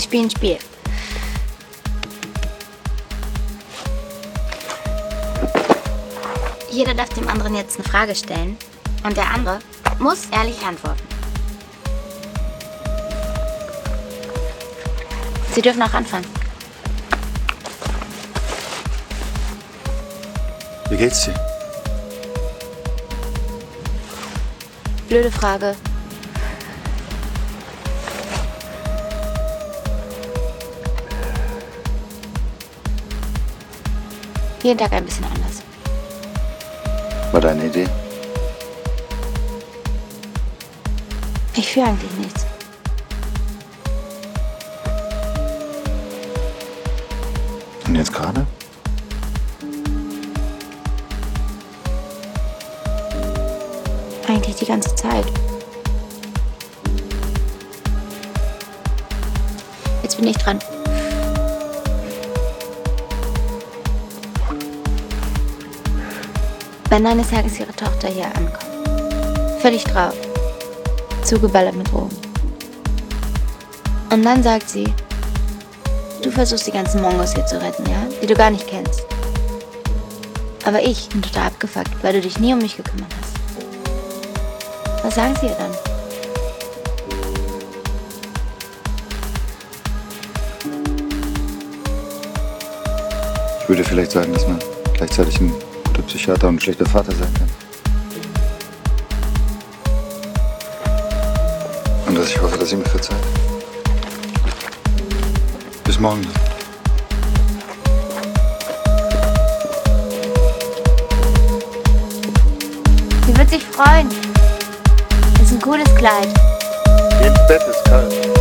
Wir spielen ein Spiel. Jeder darf dem anderen jetzt eine Frage stellen und der andere muss ehrlich antworten. Sie dürfen auch anfangen. Wie geht's dir? Blöde Frage. Jeden Tag ein bisschen anders. War deine Idee? Ich fühle eigentlich nichts. Und jetzt gerade? Eigentlich die ganze Zeit. Jetzt bin ich dran. Wenn eines Tages ihre Tochter hier ankommt, völlig drauf, zugeballert mit Drogen. Und dann sagt sie, du versuchst die ganzen Mongos hier zu retten, ja? Die du gar nicht kennst. Aber ich bin total abgefuckt, weil du dich nie um mich gekümmert hast. Was sagen sie ihr dann? Ich würde vielleicht sagen, dass man gleichzeitig ein guter Psychiater und ein schlechter Vater sein kann. Und dass ich hoffe, dass sie mir verzeiht. Bis morgen. Sie wird sich freuen. Ist ein cooles Kleid. Ins Bett ist kalt.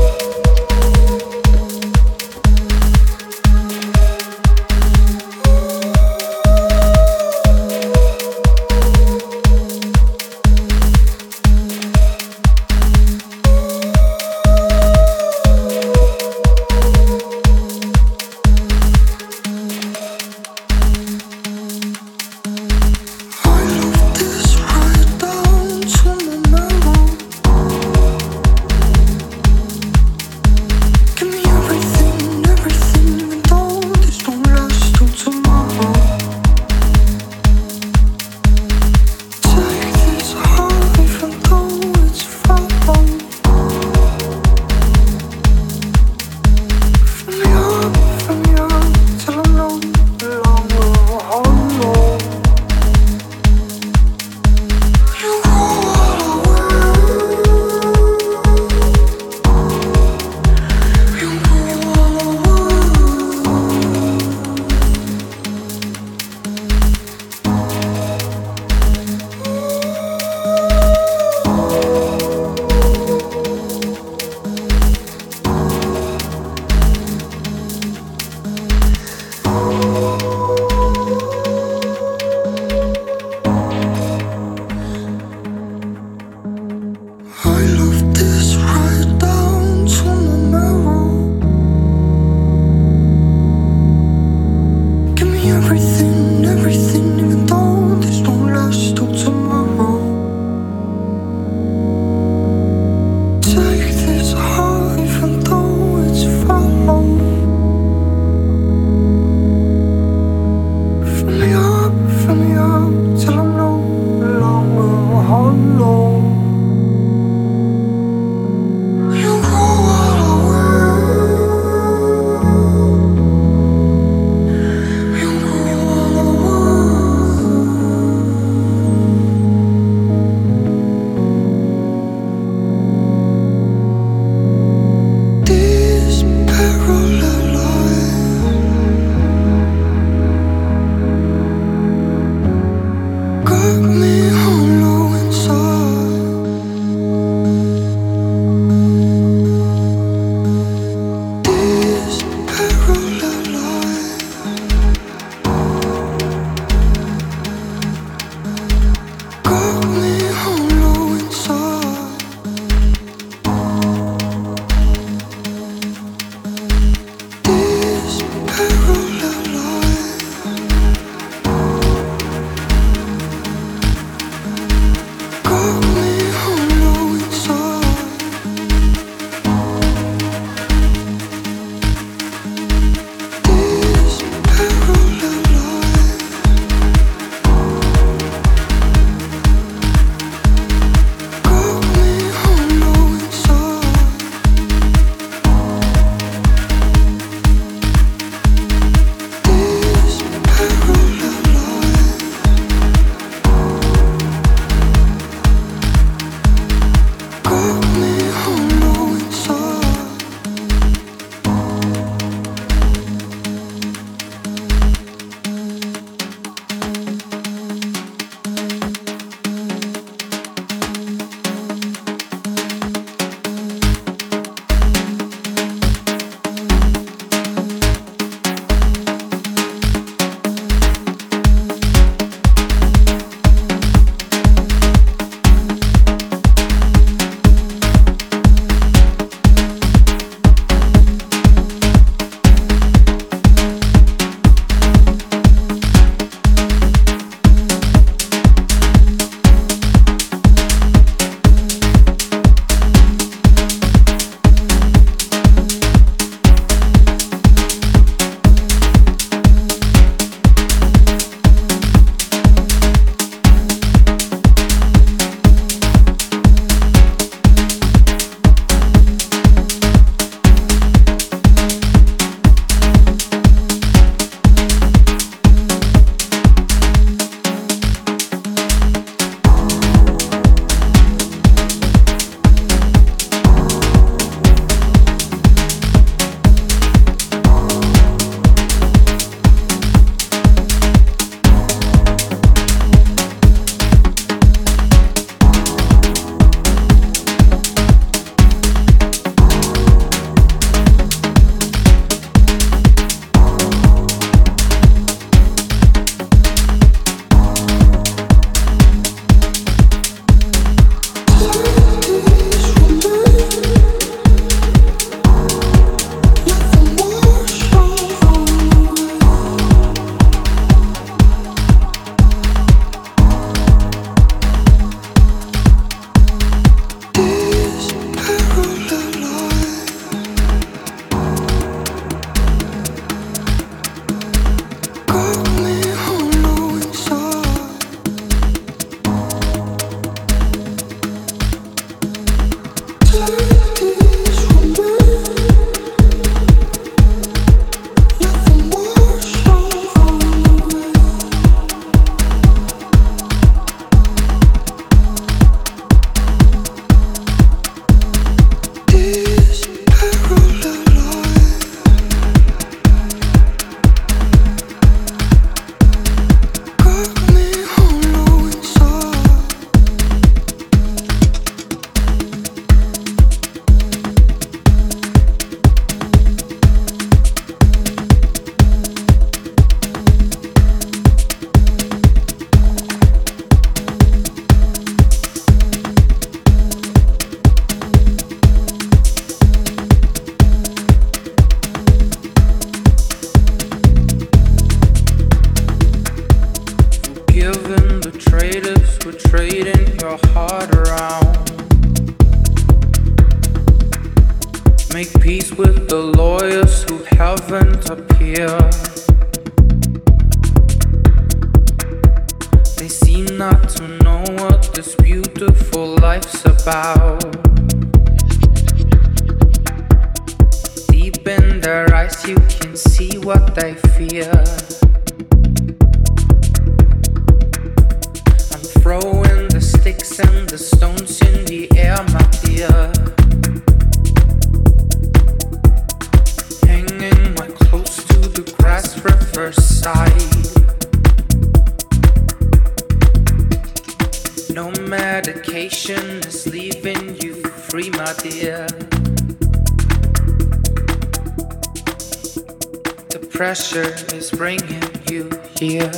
Is bringing you here.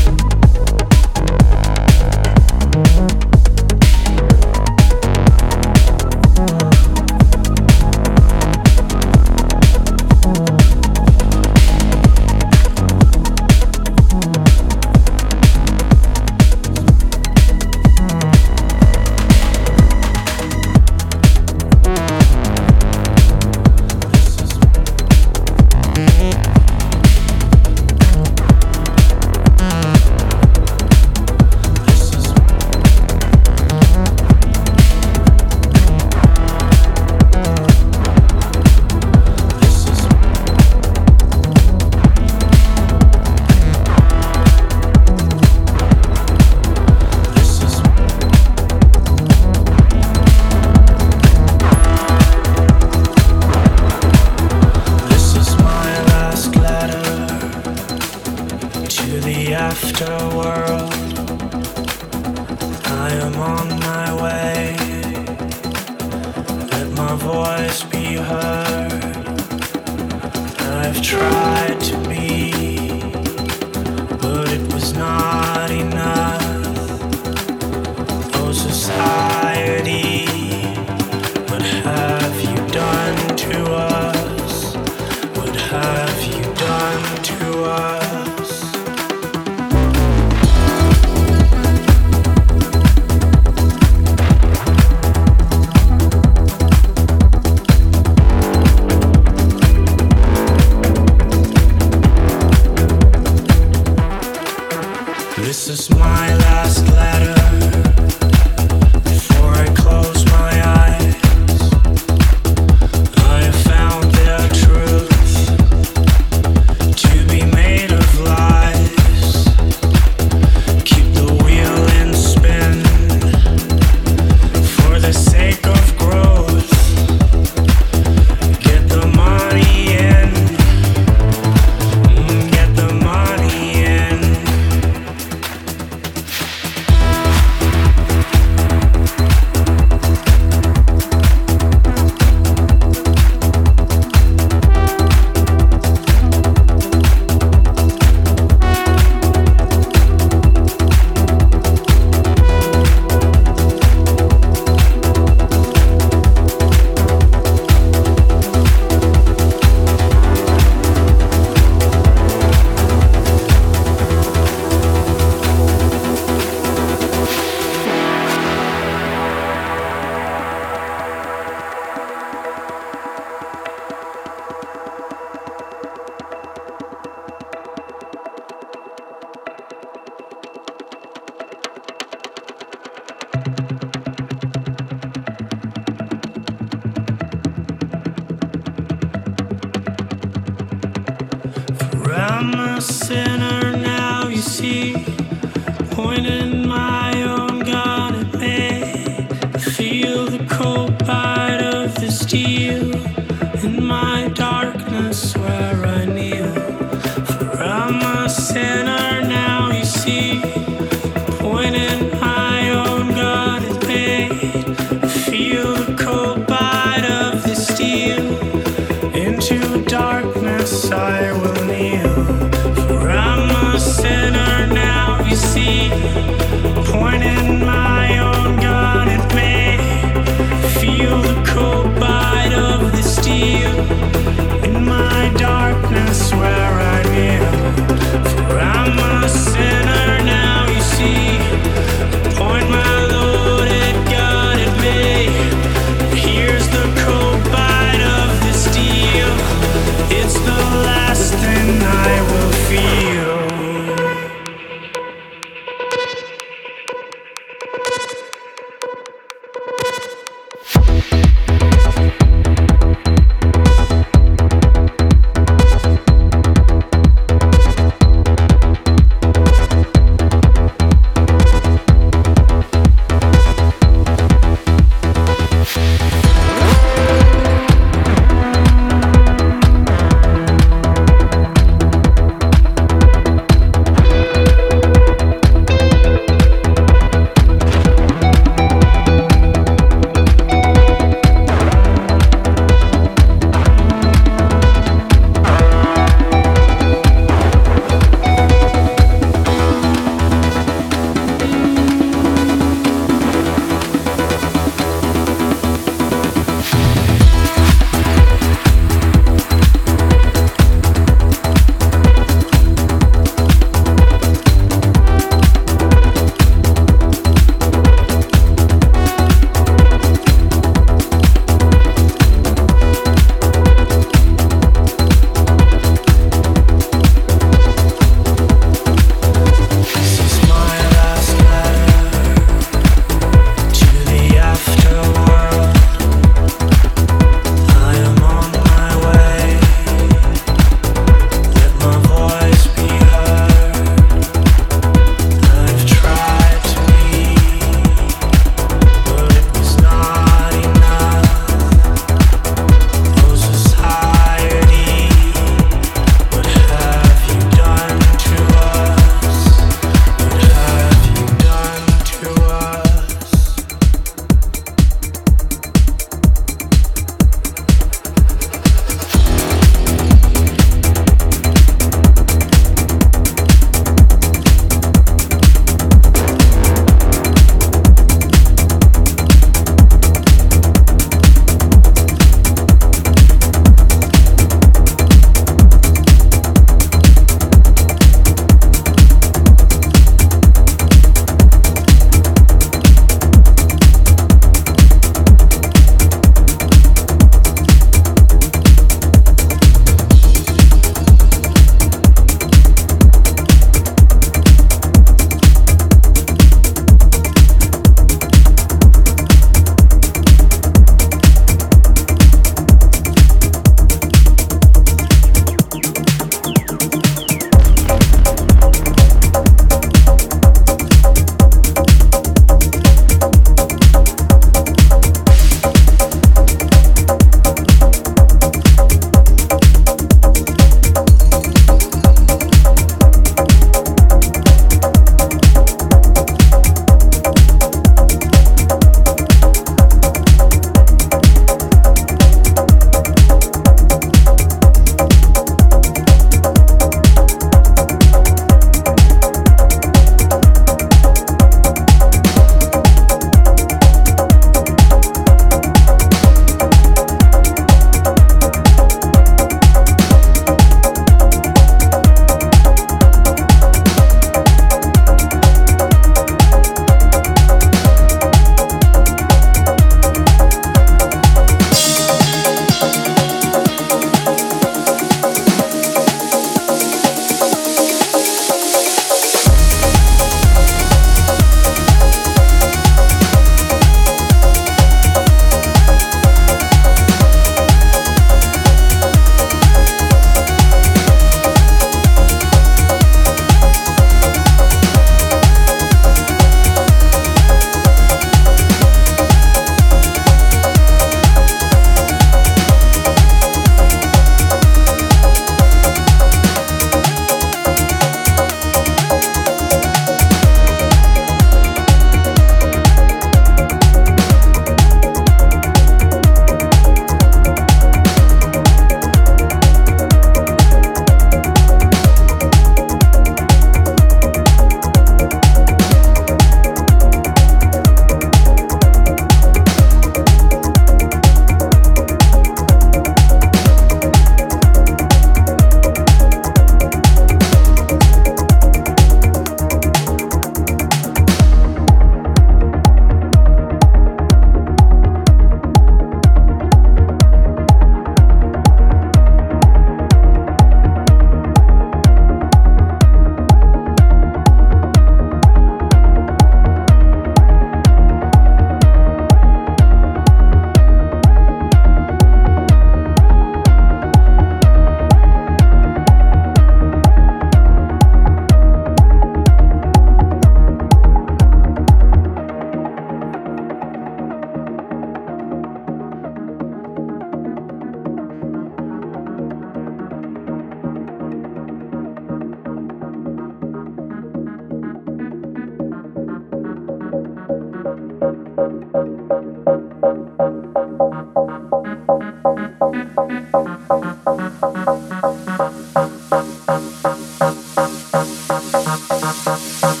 thank